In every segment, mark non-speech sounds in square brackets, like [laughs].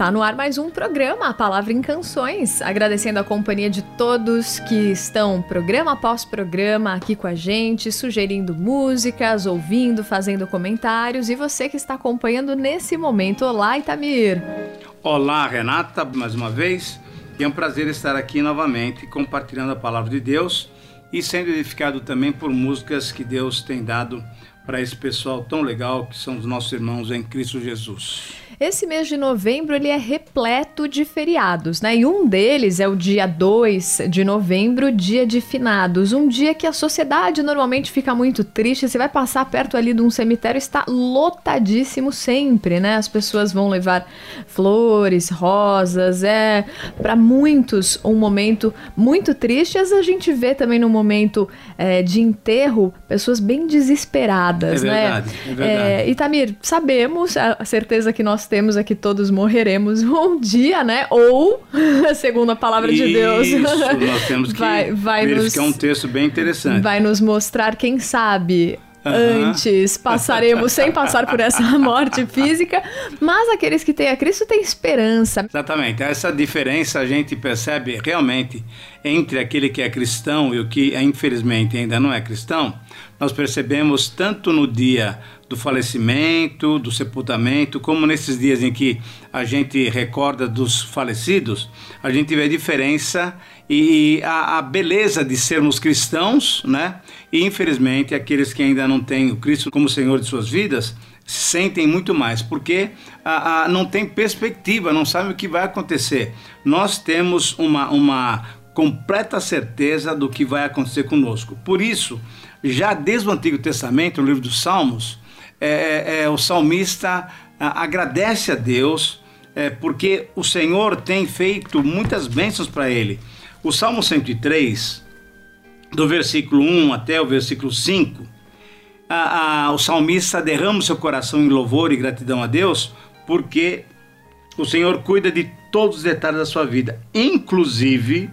Está no ar mais um programa, A Palavra em Canções. Agradecendo a companhia de todos que estão programa após programa aqui com a gente, sugerindo músicas, ouvindo, fazendo comentários. E você que está acompanhando nesse momento. Olá, Itamir. Olá, Renata, mais uma vez. É um prazer estar aqui novamente compartilhando a palavra de Deus e sendo edificado também por músicas que Deus tem dado para esse pessoal tão legal que são os nossos irmãos em Cristo Jesus. Esse mês de novembro ele é repleto de feriados, né? E um deles é o dia 2 de novembro, dia de finados, um dia que a sociedade normalmente fica muito triste. Você vai passar perto ali de um cemitério, está lotadíssimo sempre, né? As pessoas vão levar flores, rosas, é para muitos um momento muito triste. As a gente vê também no momento é, de enterro pessoas bem desesperadas, é verdade, né? É verdade. É, Itamir, sabemos a certeza que nós temos aqui todos morreremos [laughs] um dia, né? Ou, [laughs] segundo a palavra Isso, de Deus, nós temos [laughs] que vai, vai verificar nos, um texto bem interessante. Vai nos mostrar, quem sabe, Uhum. Antes passaremos sem passar por essa morte física, mas aqueles que têm a Cristo têm esperança. Exatamente. Essa diferença a gente percebe realmente entre aquele que é cristão e o que infelizmente ainda não é cristão. Nós percebemos tanto no dia do falecimento, do sepultamento, como nesses dias em que a gente recorda dos falecidos, a gente vê a diferença e a, a beleza de sermos cristãos, né? E infelizmente aqueles que ainda não têm o Cristo como Senhor de suas vidas sentem muito mais, porque a, a, não tem perspectiva, não sabe o que vai acontecer. Nós temos uma, uma completa certeza do que vai acontecer conosco. Por isso, já desde o Antigo Testamento, no livro dos Salmos, é, é, é, o salmista agradece a Deus é, porque o Senhor tem feito muitas bênçãos para ele. O Salmo 103, do versículo 1 até o versículo 5, a, a, o salmista derrama o seu coração em louvor e gratidão a Deus, porque o Senhor cuida de todos os detalhes da sua vida, inclusive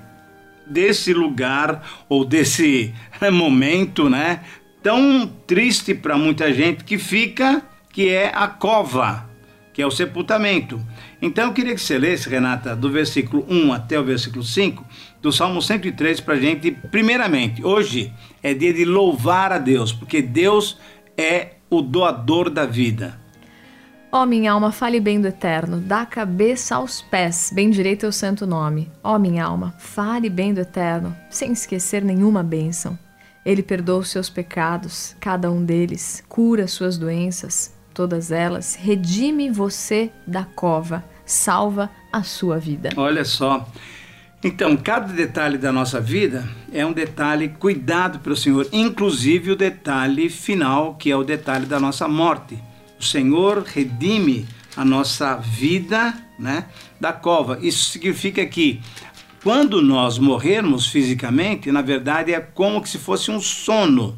desse lugar ou desse momento, né, tão triste para muita gente que fica, que é a cova, que é o sepultamento. Então eu queria que você lesse, Renata, do versículo 1 até o versículo 5, do Salmo 103 para gente, primeiramente, hoje é dia de louvar a Deus, porque Deus é o doador da vida. Ó oh, minha alma, fale bem do eterno, da cabeça aos pés, bem direito é o santo nome. Ó oh, minha alma, fale bem do eterno, sem esquecer nenhuma bênção. Ele perdoa os seus pecados, cada um deles, cura suas doenças, todas elas, redime você da cova, salva a sua vida. Olha só. Então, cada detalhe da nossa vida é um detalhe cuidado pelo Senhor, inclusive o detalhe final, que é o detalhe da nossa morte. O Senhor redime a nossa vida, né, da cova. Isso significa que quando nós morrermos fisicamente, na verdade é como se fosse um sono,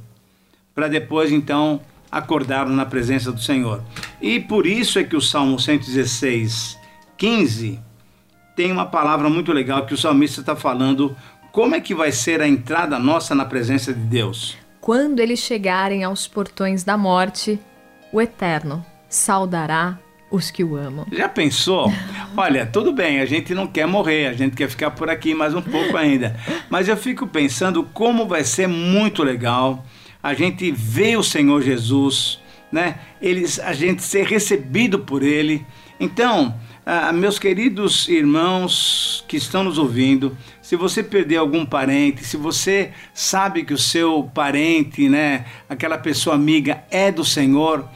para depois então acordarmos na presença do Senhor. E por isso é que o Salmo 116, 15 tem uma palavra muito legal que o salmista está falando. Como é que vai ser a entrada nossa na presença de Deus? Quando eles chegarem aos portões da morte, o Eterno saudará os que o amam. Já pensou? Olha, tudo bem, a gente não quer morrer, a gente quer ficar por aqui mais um pouco ainda. Mas eu fico pensando como vai ser muito legal a gente ver o Senhor Jesus, né? Eles, a gente ser recebido por Ele. Então, ah, meus queridos irmãos que estão nos ouvindo, se você perder algum parente, se você sabe que o seu parente, né, aquela pessoa amiga é do Senhor,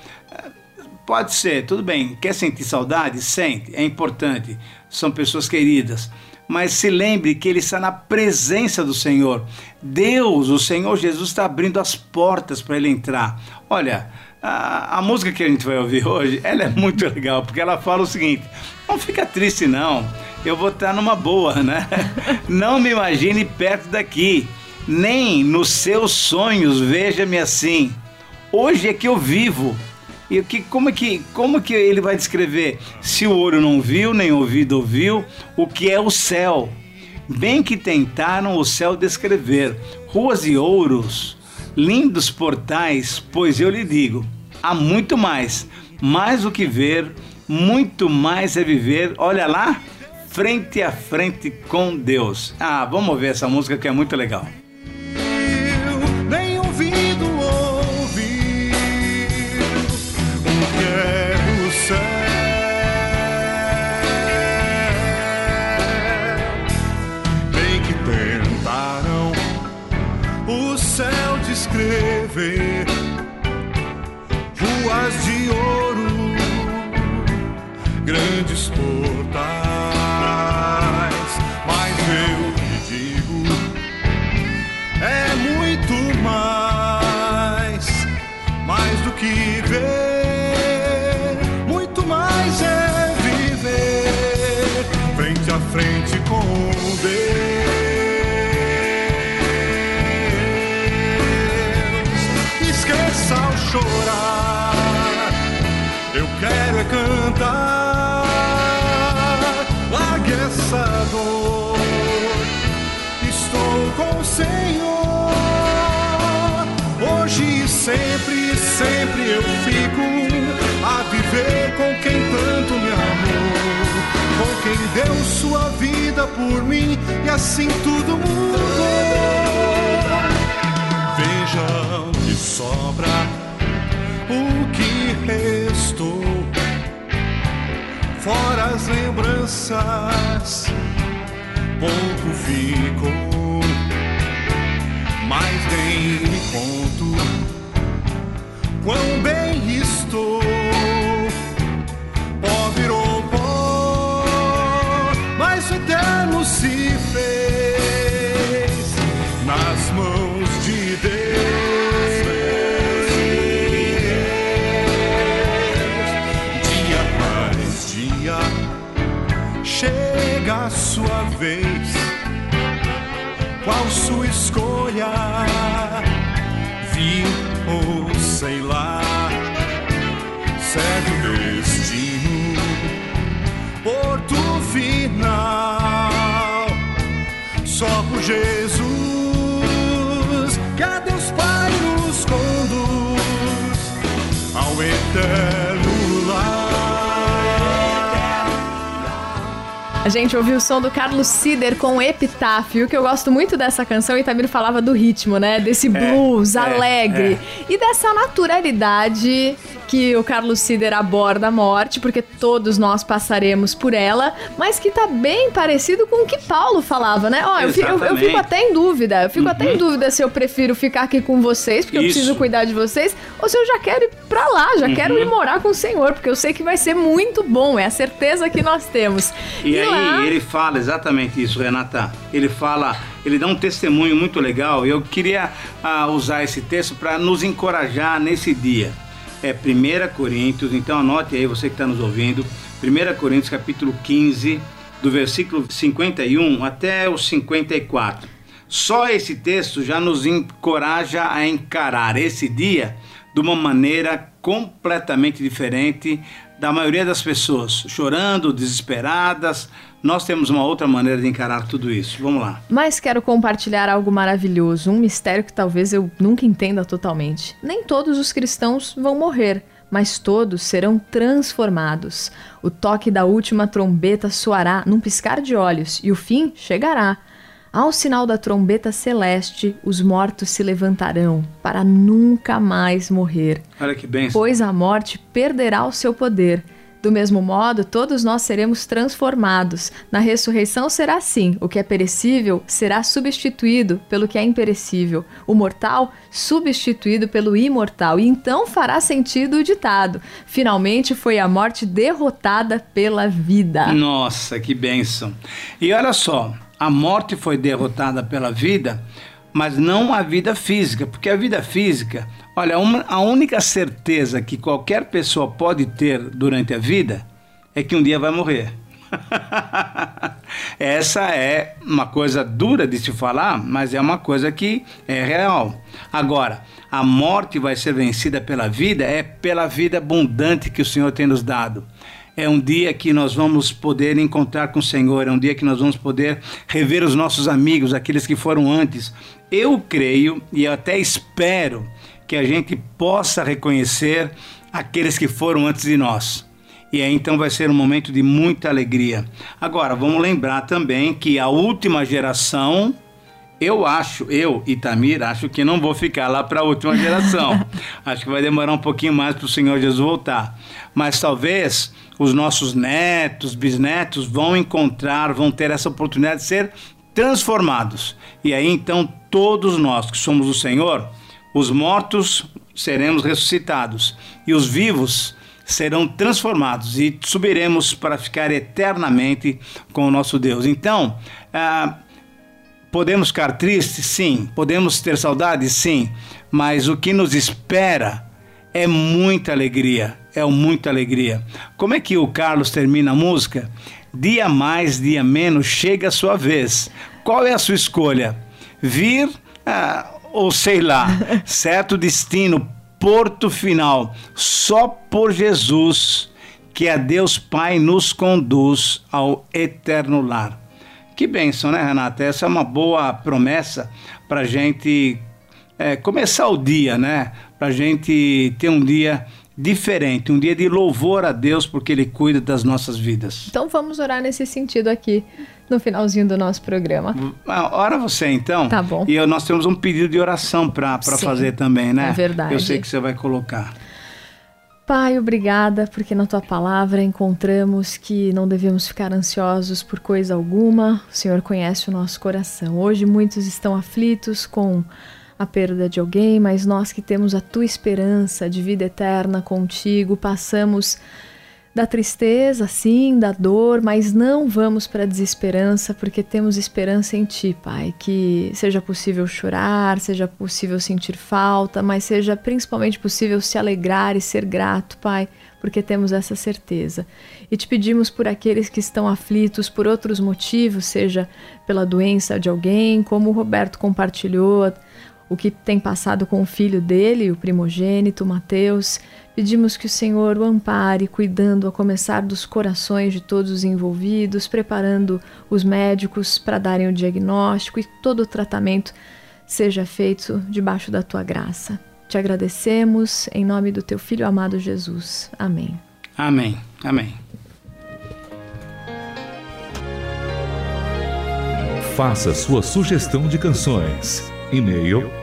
Pode ser, tudo bem. Quer sentir saudade? Sente, é importante. São pessoas queridas. Mas se lembre que ele está na presença do Senhor. Deus, o Senhor Jesus, está abrindo as portas para ele entrar. Olha, a, a, música que a gente vai ouvir hoje, ela é muito legal, porque ela fala o seguinte: não fica triste, não. Eu vou estar numa boa, né? [laughs] Não me imagine perto daqui, nem nos seus sonhos veja-me assim. Hoje é que eu vivo e que, como, é que, como que ele vai descrever? Se o olho não viu, nem o ouvido ouviu, o que é o céu? Bem que tentaram o céu descrever, ruas e ouros, lindos portais, pois eu lhe digo, há muito mais, mais o que ver, muito mais é viver, olha lá, frente a frente com Deus. Ah, vamos ver essa música que é muito legal. Que ver, muito mais é viver frente a frente com Deus. Esqueça o chorar, eu quero é cantar, largue essa dor estou com o Senhor. Hoje e sempre, sempre eu fico a viver com quem tanto me amou, com quem deu sua vida por mim e assim tudo mudou. Veja onde sobra o que restou, fora as lembranças pouco ficou, mas nem me conto quão bem estou. Pó virou pó, mas o eterno se fez nas mãos de Deus. Dia após dia chega a sua vez. Qual sua escolha? Só por Jesus que a Deus Pai nos conduz ao eterno lar. A gente ouviu o som do Carlos Sider com Epitáfio, que eu gosto muito dessa canção e Tamir falava do ritmo, né? Desse blues é, alegre e dessa naturalidade que o Carlos Sider aborda a morte, porque todos nós passaremos por ela, mas que tá bem parecido com o que Paulo falava, né? Ó, eu, eu- eu fico até em dúvida, eu fico até em dúvida se eu prefiro ficar aqui com vocês, porque eu Isso. preciso cuidar de vocês, ou se eu já quero ir pra lá, já quero ir morar com o Senhor, porque eu sei que vai ser muito bom, é a certeza que nós temos. E, aí lá- ele fala exatamente isso, Renata. Ele fala, ele dá um testemunho muito legal. E eu queria ah, usar esse texto para nos encorajar nesse dia. É 1 Coríntios, então anote aí você que está nos ouvindo. 1 Coríntios capítulo 15, do versículo 51 até o 54. Só esse texto já nos encoraja a encarar esse dia de uma maneira completamente diferente da maioria das pessoas, chorando, desesperadas. Nós temos uma outra maneira de encarar tudo isso. Vamos lá. Mas quero compartilhar algo maravilhoso, um mistério que talvez eu nunca entenda totalmente. Nem todos os cristãos vão morrer, mas todos serão transformados. O toque da última trombeta soará num piscar de olhos e o fim chegará. Ao sinal da trombeta celeste, os mortos se levantarão para nunca mais morrer Olha que bênção. pois a morte perderá o seu poder. Do mesmo modo, todos nós seremos transformados. Na ressurreição será assim: o que é perecível será substituído pelo que é imperecível, o mortal substituído pelo imortal. E então fará sentido o ditado: finalmente foi a morte derrotada pela vida. Nossa, que bênção. E olha só, a morte foi derrotada pela vida, mas não a vida física, porque a vida física, olha, uma- a única certeza que qualquer pessoa pode ter durante a vida é que um dia vai morrer. [laughs] Essa é uma coisa dura de se falar, mas é uma coisa que é real. Agora, a morte vai ser vencida pela vida, é pela vida abundante que o Senhor tem nos dado. É um dia que nós vamos poder encontrar com o Senhor, é um dia que nós vamos poder rever os nossos amigos, aqueles que foram antes. Eu creio e até espero que a gente possa reconhecer aqueles que foram antes de nós. E aí então vai ser um momento de muita alegria. Agora, vamos lembrar também que a última geração eu acho, eu, Itamir, acho que não vou ficar lá para a última geração. [laughs] acho que vai demorar um pouquinho mais para o Senhor Jesus voltar. Mas talvez os nossos netos, bisnetos vão encontrar, vão ter essa oportunidade de ser transformados. E aí então todos nós que somos o Senhor, os mortos seremos ressuscitados e os vivos serão transformados e subiremos para ficar eternamente com o nosso Deus. Então, ah, Podemos ficar tristes? Sim. Podemos ter saudade? Sim. Mas o que nos espera é muita alegria. É muita alegria. Como é que o Carlos termina a música? Dia mais, dia menos, chega a sua vez. Qual é a sua escolha? Vir ah, ou sei lá, [laughs] certo destino, porto final, só por Jesus que a Deus Pai nos conduz ao eterno lar. Que bênção, né, Renata? Essa é uma boa promessa para a gente é, começar o dia, né? Para a gente ter um dia diferente, um dia de louvor a Deus porque Ele cuida das nossas vidas. Então vamos orar nesse sentido aqui no finalzinho do nosso programa. Ah, ora você então. Tá bom. E nós temos um pedido de oração para fazer também, né? É verdade. Eu sei que você vai colocar. Pai, obrigada, porque na tua palavra encontramos que não devemos ficar ansiosos por coisa alguma. O Senhor conhece o nosso coração. Hoje muitos estão aflitos com a perda de alguém, mas nós que temos a tua esperança de vida eterna contigo, passamos da tristeza, sim, da dor, mas não vamos para a desesperança, porque temos esperança em Ti, Pai. Que seja possível chorar, seja possível sentir falta, mas seja principalmente possível se alegrar e ser grato, Pai, porque temos essa certeza. E te pedimos por aqueles que estão aflitos por outros motivos, seja pela doença de alguém, como o Roberto compartilhou o que tem passado com o filho dele, o primogênito, Mateus. Pedimos que o Senhor o ampare, cuidando a começar dos corações de todos os envolvidos, preparando os médicos para darem o diagnóstico e todo o tratamento seja feito debaixo da tua graça. Te agradecemos em nome do teu filho amado Jesus. Amém. Amém. Amém. Faça sua sugestão de canções. E-mail